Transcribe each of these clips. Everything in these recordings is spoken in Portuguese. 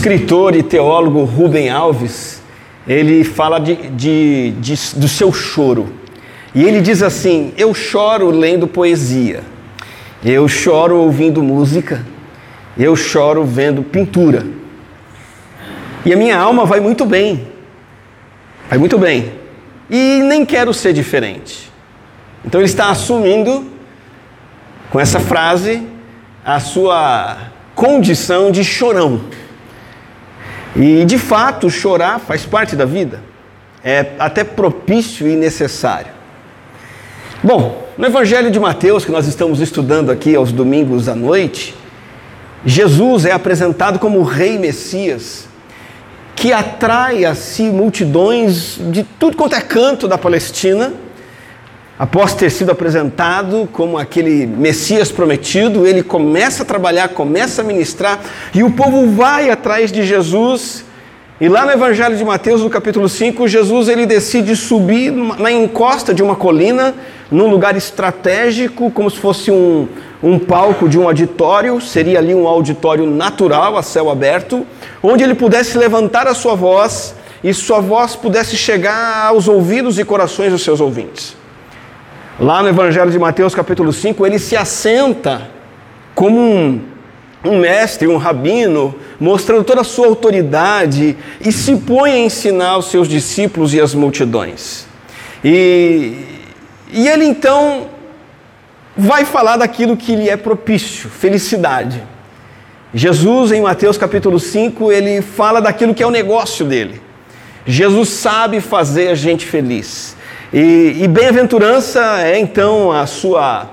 escritor e teólogo Rubem Alves, ele fala de, de, de, do seu choro. E ele diz assim: Eu choro lendo poesia, eu choro ouvindo música, eu choro vendo pintura. E a minha alma vai muito bem, vai muito bem. E nem quero ser diferente. Então ele está assumindo, com essa frase, a sua condição de chorão. E de fato, chorar faz parte da vida, é até propício e necessário. Bom, no Evangelho de Mateus, que nós estamos estudando aqui aos domingos à noite, Jesus é apresentado como o Rei Messias, que atrai a si multidões de tudo quanto é canto da Palestina. Após ter sido apresentado como aquele Messias prometido, ele começa a trabalhar, começa a ministrar, e o povo vai atrás de Jesus. E lá no Evangelho de Mateus, no capítulo 5, Jesus ele decide subir na encosta de uma colina, num lugar estratégico, como se fosse um, um palco de um auditório, seria ali um auditório natural, a céu aberto, onde ele pudesse levantar a sua voz e sua voz pudesse chegar aos ouvidos e corações dos seus ouvintes. Lá no Evangelho de Mateus, capítulo 5, ele se assenta como um, um mestre, um rabino, mostrando toda a sua autoridade e se põe a ensinar os seus discípulos e as multidões. E, e ele então vai falar daquilo que lhe é propício, felicidade. Jesus, em Mateus capítulo 5, ele fala daquilo que é o negócio dele. Jesus sabe fazer a gente feliz. E, e bem-aventurança é então a sua,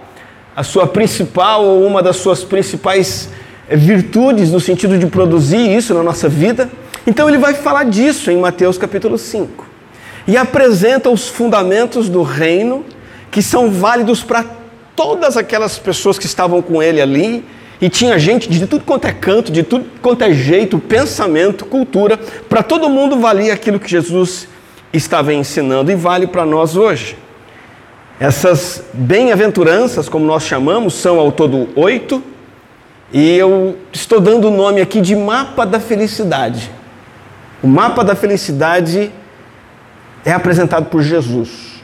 a sua principal ou uma das suas principais virtudes no sentido de produzir isso na nossa vida. Então ele vai falar disso em Mateus capítulo 5. E apresenta os fundamentos do reino que são válidos para todas aquelas pessoas que estavam com ele ali, e tinha gente de tudo quanto é canto, de tudo quanto é jeito, pensamento, cultura, para todo mundo valia aquilo que Jesus estava ensinando e vale para nós hoje. Essas bem-aventuranças, como nós chamamos, são ao todo oito, e eu estou dando o nome aqui de mapa da felicidade. O mapa da felicidade é apresentado por Jesus,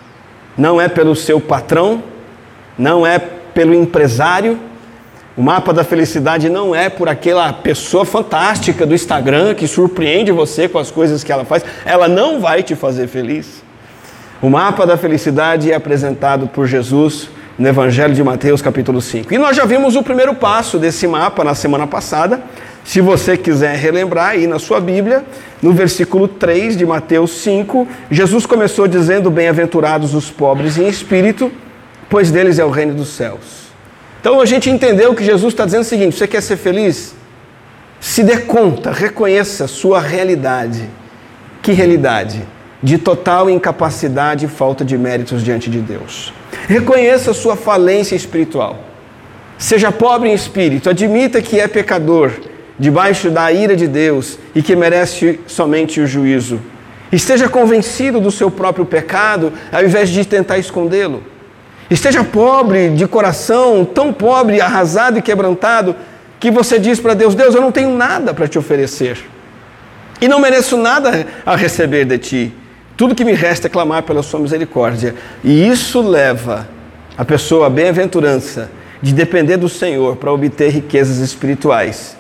não é pelo seu patrão, não é pelo empresário. O mapa da felicidade não é por aquela pessoa fantástica do Instagram que surpreende você com as coisas que ela faz. Ela não vai te fazer feliz. O mapa da felicidade é apresentado por Jesus no Evangelho de Mateus, capítulo 5. E nós já vimos o primeiro passo desse mapa na semana passada. Se você quiser relembrar aí na sua Bíblia, no versículo 3 de Mateus 5, Jesus começou dizendo: Bem-aventurados os pobres em espírito, pois deles é o reino dos céus. Então a gente entendeu que Jesus está dizendo o seguinte: você quer ser feliz? Se dê conta, reconheça sua realidade. Que realidade? De total incapacidade e falta de méritos diante de Deus. Reconheça sua falência espiritual. Seja pobre em espírito, admita que é pecador, debaixo da ira de Deus e que merece somente o juízo. Esteja convencido do seu próprio pecado, ao invés de tentar escondê-lo. Esteja pobre de coração, tão pobre, arrasado e quebrantado, que você diz para Deus: Deus, eu não tenho nada para te oferecer. E não mereço nada a receber de ti. Tudo que me resta é clamar pela sua misericórdia. E isso leva a pessoa à bem-aventurança de depender do Senhor para obter riquezas espirituais,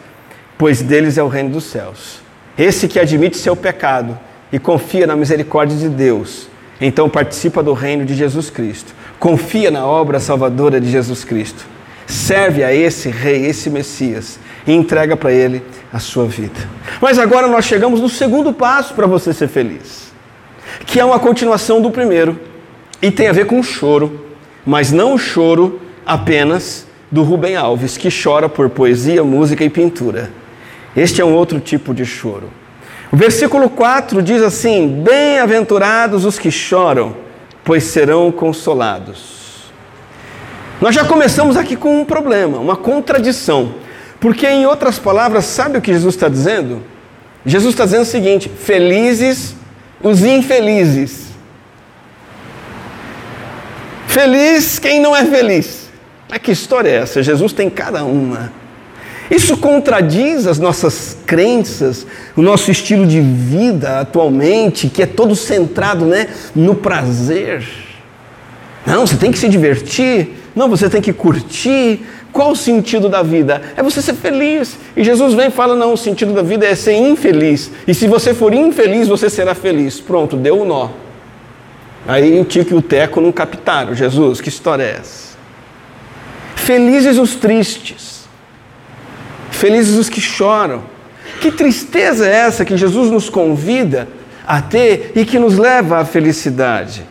pois deles é o reino dos céus. Esse que admite seu pecado e confia na misericórdia de Deus, então participa do reino de Jesus Cristo confia na obra salvadora de Jesus Cristo, serve a esse rei, esse Messias e entrega para ele a sua vida. Mas agora nós chegamos no segundo passo para você ser feliz, que é uma continuação do primeiro e tem a ver com o choro, mas não o choro apenas do Rubem Alves, que chora por poesia, música e pintura. Este é um outro tipo de choro. O versículo 4 diz assim: Bem-aventurados os que choram, pois serão consolados. Nós já começamos aqui com um problema, uma contradição. Porque, em outras palavras, sabe o que Jesus está dizendo? Jesus está dizendo o seguinte: felizes os infelizes. Feliz quem não é feliz. Mas que história é essa? Jesus tem cada uma. Isso contradiz as nossas crenças, o nosso estilo de vida atualmente, que é todo centrado né, no prazer. Não, você tem que se divertir, não, você tem que curtir. Qual o sentido da vida? É você ser feliz. E Jesus vem e fala: não, o sentido da vida é ser infeliz. E se você for infeliz, você será feliz. Pronto, deu o um nó. Aí o Tico e o Teco não captaram. Jesus, que história é essa? Felizes os tristes, felizes os que choram. Que tristeza é essa que Jesus nos convida a ter e que nos leva à felicidade?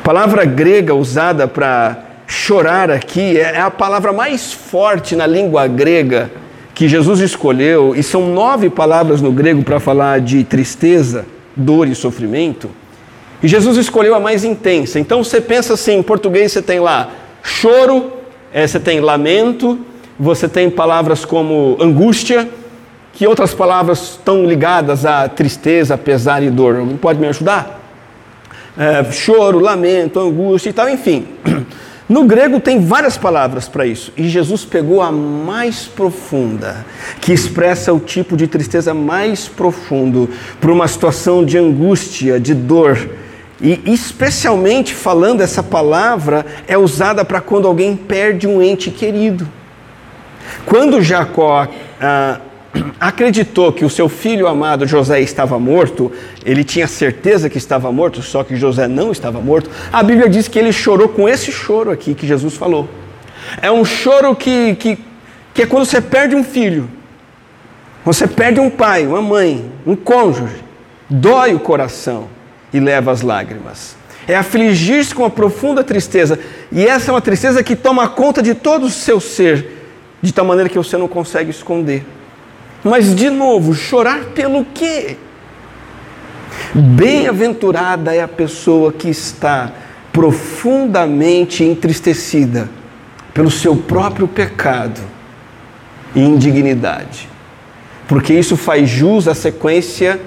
A palavra grega usada para chorar aqui é, é a palavra mais forte na língua grega que Jesus escolheu, e são nove palavras no grego para falar de tristeza, dor e sofrimento. E Jesus escolheu a mais intensa. Então você pensa assim: em português você tem lá choro, é, você tem lamento, você tem palavras como angústia, que outras palavras estão ligadas a tristeza, pesar e dor. Pode me ajudar? é, choro, lamento, angústia e tal, enfim. No grego tem várias palavras para isso, e Jesus pegou a mais profunda, que expressa o tipo de tristeza mais profundo, para uma situação de angústia, de dor. E especialmente falando essa palavra é usada para quando alguém perde um ente querido. Quando Jacó ah, acreditou que o seu filho amado José estava morto, ele tinha certeza que estava morto, só que José não estava morto. A Bíblia diz que ele chorou com esse choro aqui que Jesus falou. É um choro que, que, que é quando você perde um filho, você perde um pai, uma mãe, um cônjuge, dói o coração e leva as lágrimas. É afligir-se com uma profunda tristeza, e essa é uma tristeza que toma conta de todo o seu ser, de tal maneira que você não consegue esconder. Mas, de novo, chorar pelo quê? Bem-aventurada é a pessoa que está profundamente entristecida pelo seu próprio pecado e indignidade, porque isso faz jus à sequência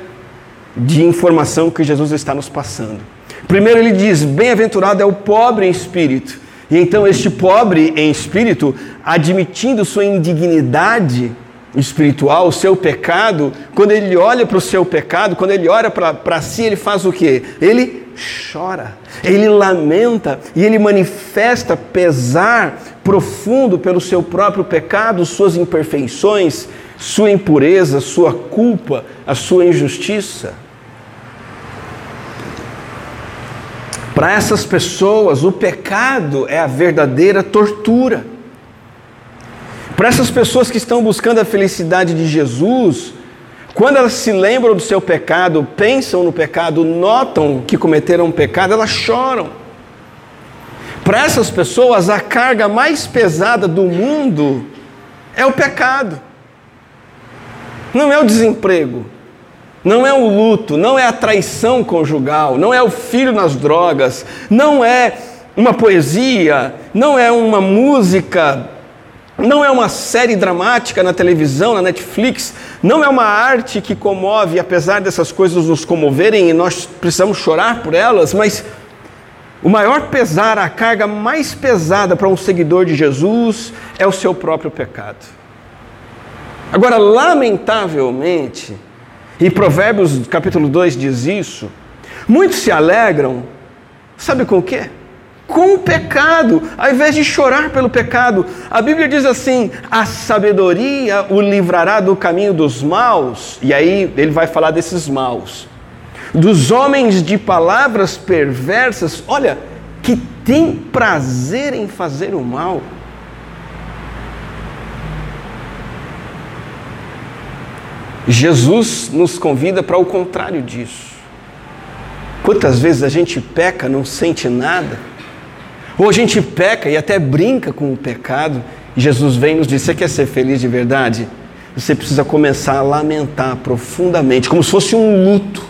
de informação que Jesus está nos passando. Primeiro, ele diz: Bem-aventurado é o pobre em espírito. E então, este pobre em espírito, admitindo sua indignidade, espiritual, o seu pecado, quando ele olha para o seu pecado, quando ele olha para si, ele faz o que? Ele chora, ele lamenta e ele manifesta pesar profundo pelo seu próprio pecado, suas imperfeições, sua impureza, sua culpa, a sua injustiça. Para essas pessoas, o pecado é a verdadeira tortura. Para essas pessoas que estão buscando a felicidade de Jesus, quando elas se lembram do seu pecado, pensam no pecado, notam que cometeram um pecado, elas choram. Para essas pessoas, a carga mais pesada do mundo é o pecado. Não é o desemprego, não é o luto, não é a traição conjugal, não é o filho nas drogas, não é uma poesia, não é uma música não é uma série dramática na televisão, na Netflix, não é uma arte que comove, apesar dessas coisas nos comoverem e nós precisamos chorar por elas, mas o maior pesar, a carga mais pesada para um seguidor de Jesus é o seu próprio pecado. Agora, lamentavelmente, e Provérbios capítulo 2 diz isso, muitos se alegram, sabe com o quê? com o pecado, ao invés de chorar pelo pecado. A Bíblia diz assim: a sabedoria o livrará do caminho dos maus, e aí ele vai falar desses maus, dos homens de palavras perversas, olha, que tem prazer em fazer o mal. Jesus nos convida para o contrário disso. Quantas vezes a gente peca, não sente nada? Ou a gente peca e até brinca com o pecado, e Jesus vem e nos diz: Você quer ser feliz de verdade? Você precisa começar a lamentar profundamente, como se fosse um luto,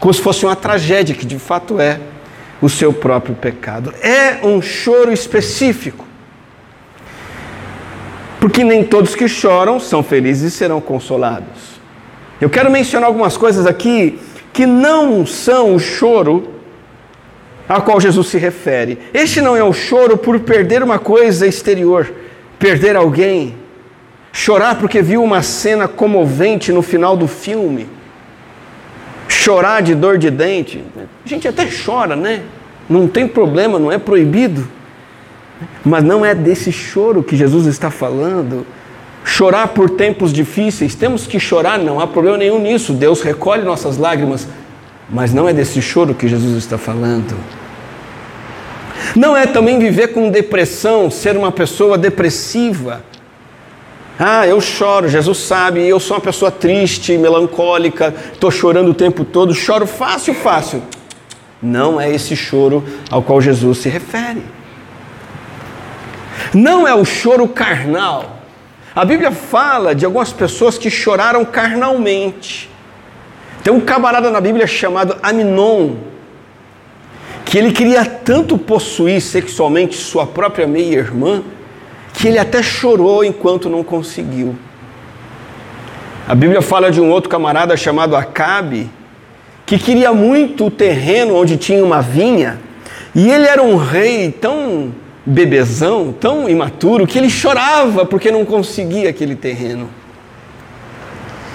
como se fosse uma tragédia, que de fato é o seu próprio pecado. É um choro específico. Porque nem todos que choram são felizes e serão consolados. Eu quero mencionar algumas coisas aqui que não são o choro a qual Jesus se refere. Este não é o choro por perder uma coisa exterior, perder alguém, chorar porque viu uma cena comovente no final do filme, chorar de dor de dente. A gente até chora, né? Não tem problema, não é proibido. Mas não é desse choro que Jesus está falando. Chorar por tempos difíceis, temos que chorar, não há problema nenhum nisso. Deus recolhe nossas lágrimas, mas não é desse choro que Jesus está falando. Não é também viver com depressão, ser uma pessoa depressiva. Ah, eu choro, Jesus sabe, eu sou uma pessoa triste, melancólica, estou chorando o tempo todo, choro fácil, fácil. Não é esse choro ao qual Jesus se refere. Não é o choro carnal. A Bíblia fala de algumas pessoas que choraram carnalmente. Tem um camarada na Bíblia chamado Aminon, que ele queria tanto possuir sexualmente sua própria meia-irmã, que ele até chorou enquanto não conseguiu. A Bíblia fala de um outro camarada chamado Acabe, que queria muito o terreno onde tinha uma vinha, e ele era um rei tão bebezão, tão imaturo, que ele chorava porque não conseguia aquele terreno.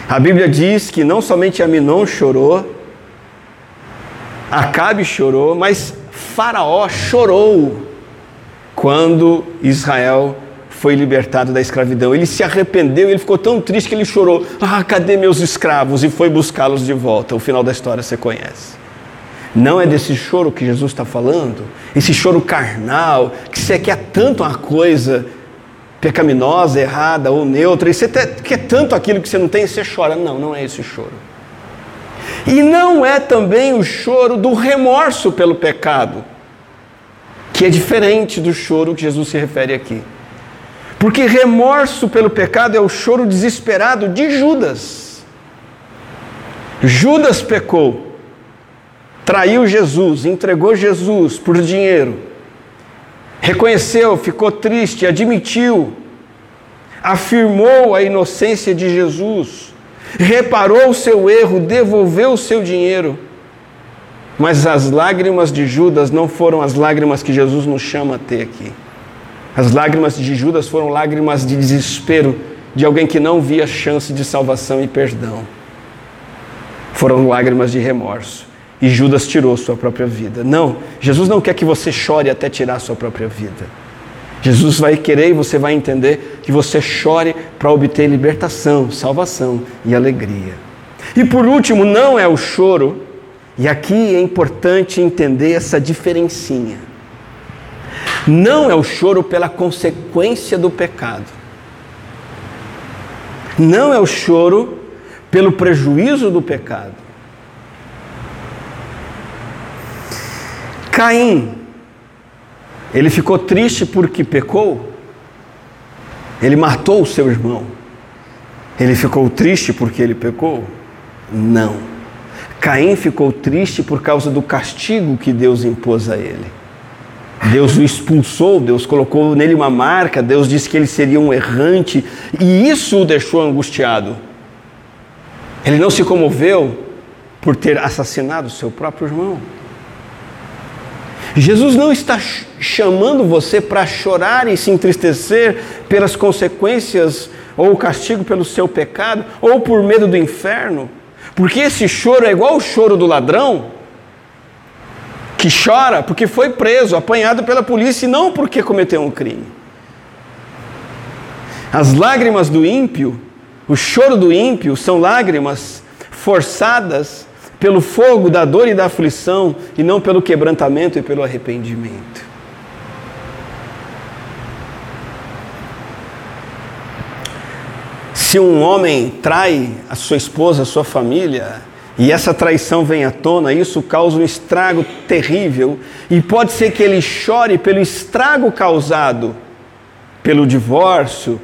A Bíblia diz que não somente Aminon chorou, Acabe chorou, mas Faraó chorou quando Israel foi libertado da escravidão. Ele se arrependeu, ele ficou tão triste que ele chorou: Ah, cadê meus escravos? E foi buscá-los de volta. O final da história você conhece. Não é desse choro que Jesus está falando, esse choro carnal, que você quer tanto uma coisa pecaminosa, errada ou neutra, e você quer tanto aquilo que você não tem e você chora. Não, não é esse choro. E não é também o choro do remorso pelo pecado, que é diferente do choro que Jesus se refere aqui. Porque remorso pelo pecado é o choro desesperado de Judas. Judas pecou traiu Jesus, entregou Jesus por dinheiro, reconheceu, ficou triste, admitiu, afirmou a inocência de Jesus, reparou o seu erro, devolveu o seu dinheiro. Mas as lágrimas de Judas não foram as lágrimas que Jesus nos chama a ter aqui. As lágrimas de Judas foram lágrimas de desespero de alguém que não via chance de salvação e perdão. Foram lágrimas de remorso e Judas tirou sua própria vida. Não, Jesus não quer que você chore até tirar sua própria vida. Jesus vai querer e você vai entender que você chore para obter libertação, salvação e alegria. E por último, não é o choro, e aqui é importante entender essa diferencinha. Não é o choro pela consequência do pecado. Não é o choro pelo prejuízo do pecado Caim, ele ficou triste porque pecou? Ele matou o seu irmão. Ele ficou triste porque ele pecou? Não. Caim ficou triste por causa do castigo que Deus impôs a ele. Deus o expulsou, Deus colocou nele uma marca, Deus disse que ele seria um errante, e isso o deixou angustiado. Ele não se comoveu por ter assassinado seu próprio irmão. Jesus não está chamando você para chorar e se entristecer pelas consequências ou o castigo pelo seu pecado ou por medo do inferno, porque esse choro é igual o choro do ladrão que chora porque foi preso, apanhado pela polícia e não porque cometeu um crime. As lágrimas do ímpio, o choro do ímpio são lágrimas forçadas pelo fogo da dor e da aflição e não pelo quebrantamento e pelo arrependimento. Se um homem trai a sua esposa, a sua família, e essa traição vem à tona, isso causa um estrago terrível, e pode ser que ele chore pelo estrago causado pelo divórcio,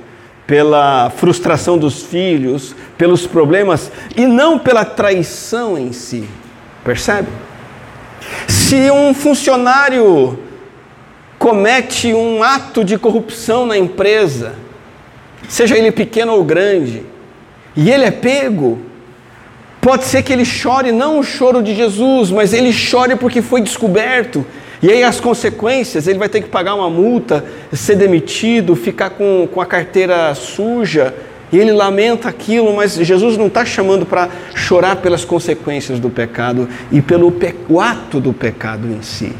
pela frustração dos filhos, pelos problemas e não pela traição em si. Percebe? Se um funcionário comete um ato de corrupção na empresa, seja ele pequeno ou grande, e ele é pego, pode ser que ele chore não o choro de Jesus, mas ele chore porque foi descoberto E aí as consequências, ele vai ter que pagar uma multa, ser demitido, ficar com, com a carteira suja, e ele lamenta aquilo, mas Jesus não está chamando para chorar pelas consequências do pecado e pelo pe o ato do pecado em si.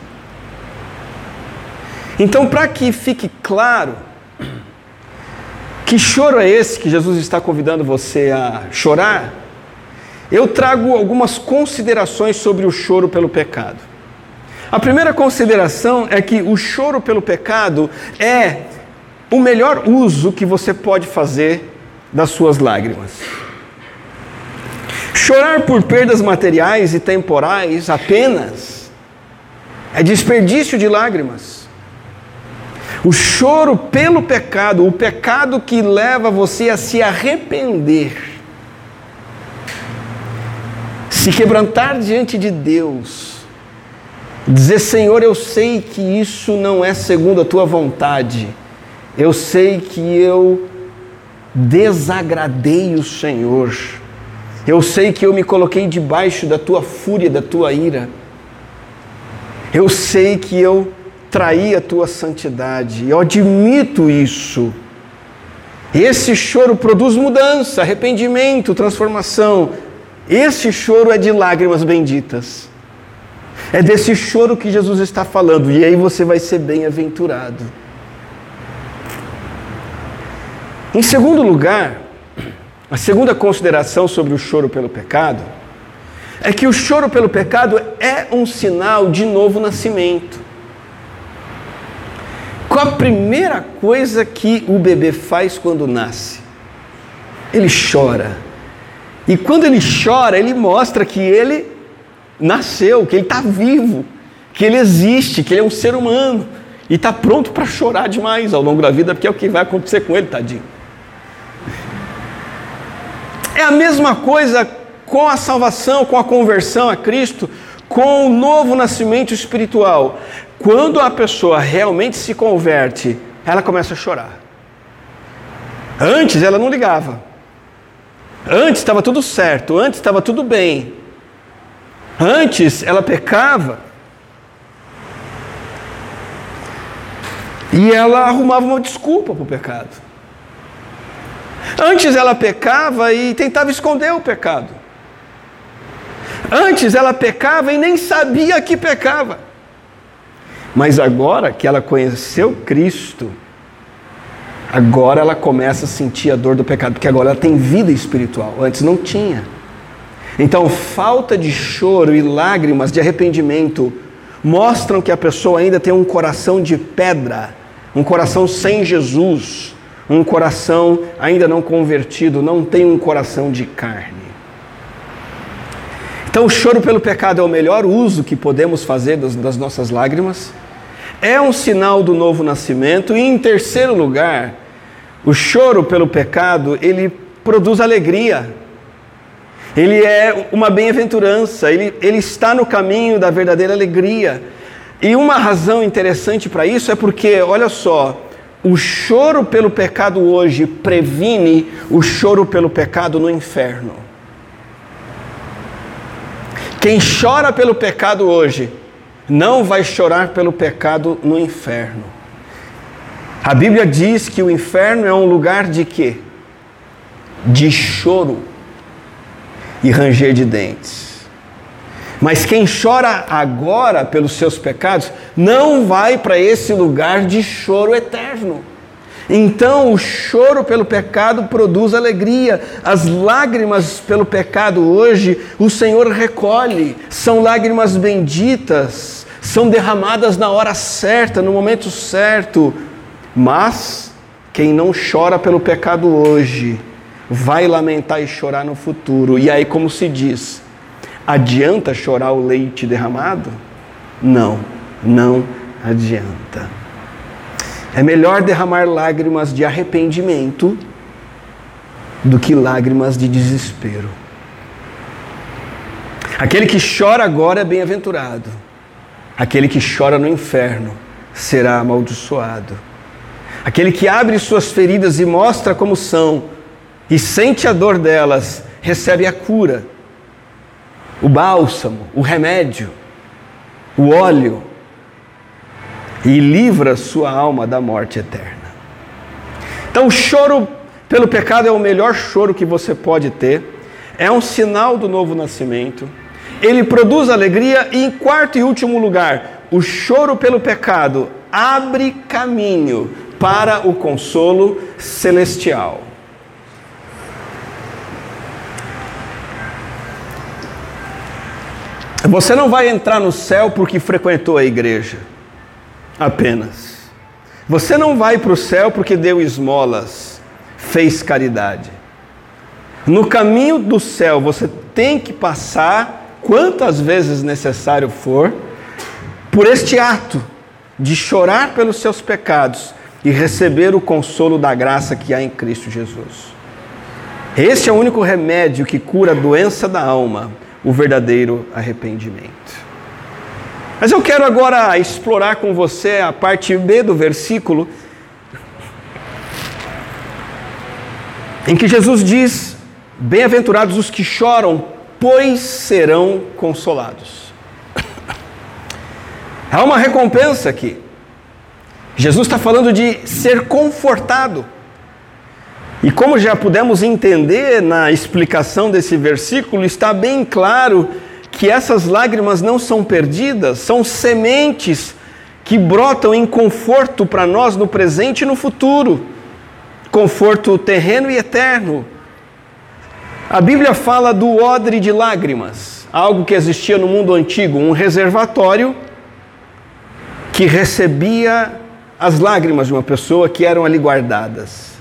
Então, para que fique claro, que choro é esse que Jesus está convidando você a chorar? Eu trago algumas considerações sobre o choro pelo pecado. A primeira consideração é que o choro pelo pecado é o melhor uso que você pode fazer das suas lágrimas. Chorar por perdas materiais e temporais apenas é desperdício de lágrimas. O choro pelo pecado, o pecado que leva você a se arrepender, se quebrantar diante de Deus, Dizer, Senhor, eu sei que isso não é segundo a tua vontade. Eu sei que eu desagradei o Senhor. Eu sei que eu me coloquei debaixo da tua fúria, da tua ira. Eu sei que eu traí a tua santidade. Eu admito isso. Esse choro produz mudança, arrependimento, transformação. Esse choro é de lágrimas benditas. É desse choro que Jesus está falando, e aí você vai ser bem-aventurado. Em segundo lugar, a segunda consideração sobre o choro pelo pecado é que o choro pelo pecado é um sinal de novo nascimento. Qual a primeira coisa que o bebê faz quando nasce? Ele chora. E quando ele chora, ele mostra que ele nasceu, que ele está vivo, que ele existe, que ele é um ser humano e está pronto para chorar demais ao longo da vida, porque é o que vai acontecer com ele, tadinho. É a mesma coisa com a salvação, com a conversão a Cristo, com o novo nascimento espiritual. Quando a pessoa realmente se converte, ela começa a chorar. Antes ela não ligava. Antes estava tudo certo, antes estava tudo bem. Antes ela pecava e ela arrumava uma desculpa para o pecado. Antes ela pecava e tentava esconder o pecado. Antes ela pecava e nem sabia que pecava. Mas agora que ela conheceu Cristo, agora ela começa a sentir a dor do pecado, porque agora ela tem vida espiritual. Antes não tinha. Então, falta de choro e lágrimas de arrependimento mostram que a pessoa ainda tem um coração de pedra, um coração sem Jesus, um coração ainda não convertido, não tem um coração de carne. Então, o choro pelo pecado é o melhor uso que podemos fazer das, das nossas lágrimas, é um sinal do novo nascimento, e em terceiro lugar, o choro pelo pecado ele produz alegria ele é uma bem-aventurança, ele, ele está no caminho da verdadeira alegria. E uma razão interessante para isso é porque, olha só, o choro pelo pecado hoje previne o choro pelo pecado no inferno. Quem chora pelo pecado hoje não vai chorar pelo pecado no inferno. A Bíblia diz que o inferno é um lugar de quê? De choro e ranger de dentes. Mas quem chora agora pelos seus pecados não vai para esse lugar de choro eterno. Então, o choro pelo pecado produz alegria. As lágrimas pelo pecado hoje, o Senhor recolhe. São lágrimas benditas, são derramadas na hora certa, no momento certo. Mas quem não chora pelo pecado hoje, vai lamentar e chorar no futuro. E aí, como se diz, adianta chorar o leite derramado? Não, não adianta. É melhor derramar lágrimas de arrependimento do que lágrimas de desespero. Aquele que chora agora é bem-aventurado. Aquele que chora no inferno será amaldiçoado. Aquele que abre suas feridas e mostra como são e sente a dor delas, recebe a cura, o bálsamo, o remédio, o óleo, e livra sua alma da morte eterna. Então, o choro pelo pecado é o melhor choro que você pode ter, é um sinal do novo nascimento, ele produz alegria e, em quarto e último lugar, o choro pelo pecado abre caminho para o consolo celestial. Você não vai entrar no céu porque frequentou a igreja apenas. Você não vai para o céu porque deu esmolas, fez caridade. No caminho do céu você tem que passar, quantas vezes necessário for, por este ato de chorar pelos seus pecados e receber o consolo da graça que há em Cristo Jesus. Esse é o único remédio que cura a doença da alma, o verdadeiro arrependimento. Mas eu quero agora explorar com você a parte B do versículo, em que Jesus diz: Bem-aventurados os que choram, pois serão consolados. Há uma recompensa aqui. Jesus está falando de ser confortado. E como já pudemos entender na explicação desse versículo, está bem claro que essas lágrimas não são perdidas, são sementes que brotam em conforto para nós no presente e no futuro conforto terreno e eterno. A Bíblia fala do odre de lágrimas, algo que existia no mundo antigo, um reservatório que recebia as lágrimas de uma pessoa que eram ali guardadas.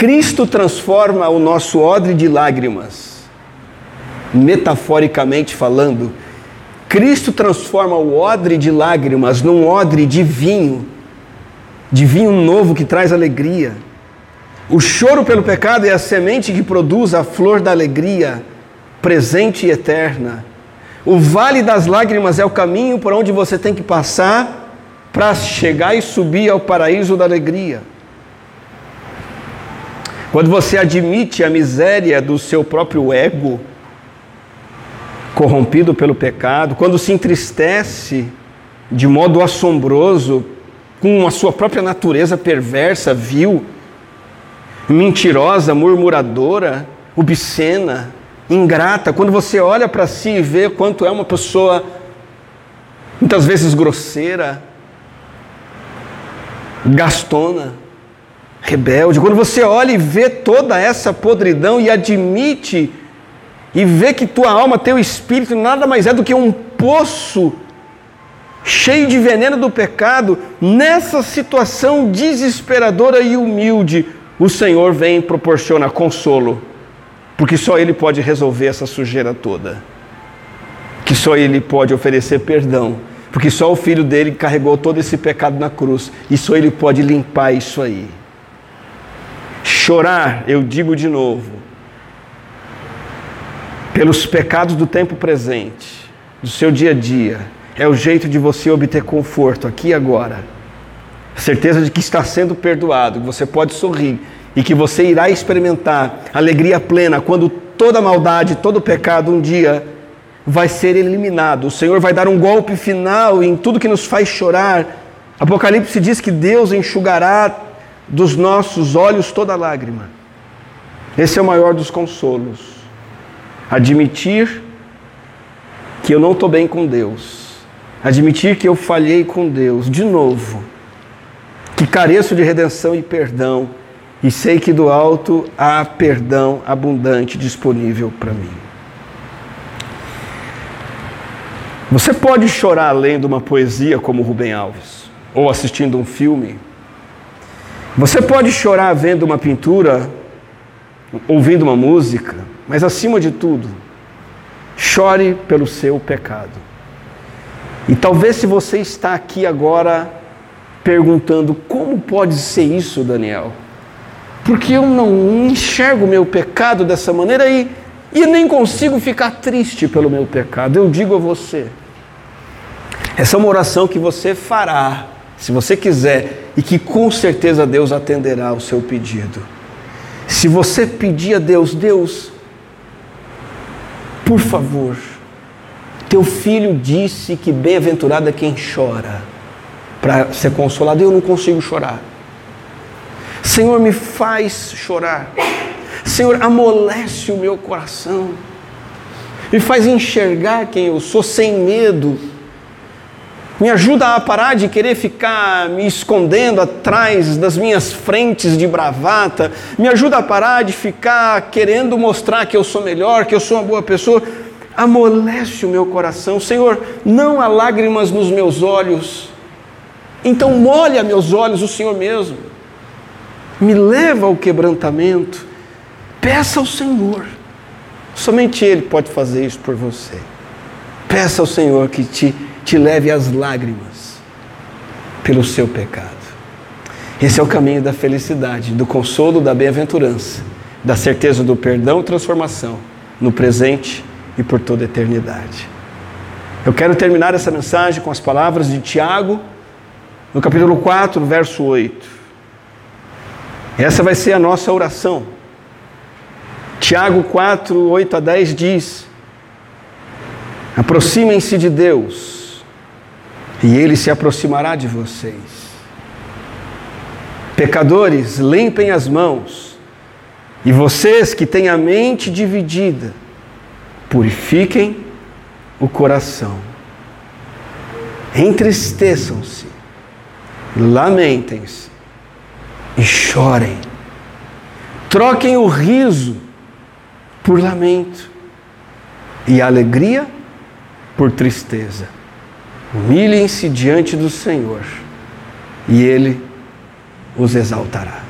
Cristo transforma o nosso odre de lágrimas, metaforicamente falando, Cristo transforma o odre de lágrimas num odre de vinho, de vinho novo que traz alegria. O choro pelo pecado é a semente que produz a flor da alegria, presente e eterna. O vale das lágrimas é o caminho por onde você tem que passar para chegar e subir ao paraíso da alegria. Quando você admite a miséria do seu próprio ego, corrompido pelo pecado, quando se entristece de modo assombroso com a sua própria natureza perversa, vil, mentirosa, murmuradora, obscena, ingrata, quando você olha para si e vê quanto é uma pessoa muitas vezes grosseira, gastona, rebelde, quando você olha e vê toda essa podridão e admite e vê que tua alma, teu espírito nada mais é do que um poço cheio de veneno do pecado, nessa situação desesperadora e humilde, o Senhor vem e proporciona consolo, porque só Ele pode resolver essa sujeira toda, que só Ele pode oferecer perdão, porque só o Filho dele carregou todo esse pecado na cruz, e só Ele pode limpar isso aí. Chorar, eu digo de novo, pelos pecados do tempo presente, do seu dia a dia, é o jeito de você obter conforto aqui e agora. Certeza de que está sendo perdoado, que você pode sorrir e que você irá experimentar alegria plena quando toda maldade, todo pecado um dia vai ser eliminado. O Senhor vai dar um golpe final em tudo que nos faz chorar. Apocalipse diz que Deus enxugará dos nossos olhos toda lágrima. Esse é o maior dos consolos. Admitir que eu não estou bem com Deus. Admitir que eu falhei com Deus de novo. Que careço de redenção e perdão. E sei que do alto há perdão abundante disponível para mim. Você pode chorar lendo uma poesia como Rubem Alves, ou assistindo um filme, você pode chorar vendo uma pintura, ouvindo uma música, mas acima de tudo, chore pelo seu pecado. E talvez se você está aqui agora perguntando como pode ser isso, Daniel? Porque eu não enxergo o meu pecado dessa maneira e, e nem consigo ficar triste pelo meu pecado. Eu digo a você, essa é uma oração que você fará se você quiser, e que com certeza Deus atenderá o seu pedido. Se você pedir a Deus, Deus, por favor, teu filho disse que bem-aventurado é quem chora. para ser consolado. Eu não consigo chorar. Senhor, me faz chorar. Senhor, amolece o meu coração. Me faz enxergar quem eu sou sem medo. Me ajuda a parar de querer ficar me escondendo atrás das minhas frentes de bravata. Me ajuda a parar de ficar querendo mostrar que eu sou melhor, que eu sou uma boa pessoa. Amolece o meu coração. Senhor, não há lágrimas nos meus olhos. Então molha meus olhos o Senhor mesmo. Me leva ao quebrantamento. Peça ao Senhor. Somente Ele pode fazer isso por você. Peça ao Senhor que te, te leve às lágrimas pelo seu pecado. Esse é o caminho da felicidade, do consolo, da bem-aventurança, da certeza do perdão e transformação no presente e por toda a eternidade. Eu quero terminar essa mensagem com as palavras de Tiago, no capítulo 4, verso 8. Essa vai ser a nossa oração. Tiago 4, 8 a 10 diz: Aproximem-se de Deus, e Ele se aproximará de vocês. Pecadores, limpem as mãos, e vocês que têm a mente dividida, purifiquem o coração. Entristeçam-se, lamentem-se e chorem. Troquem o riso por lamento e a alegria por tristeza. Humilhem-se diante do Senhor e Ele os exaltará.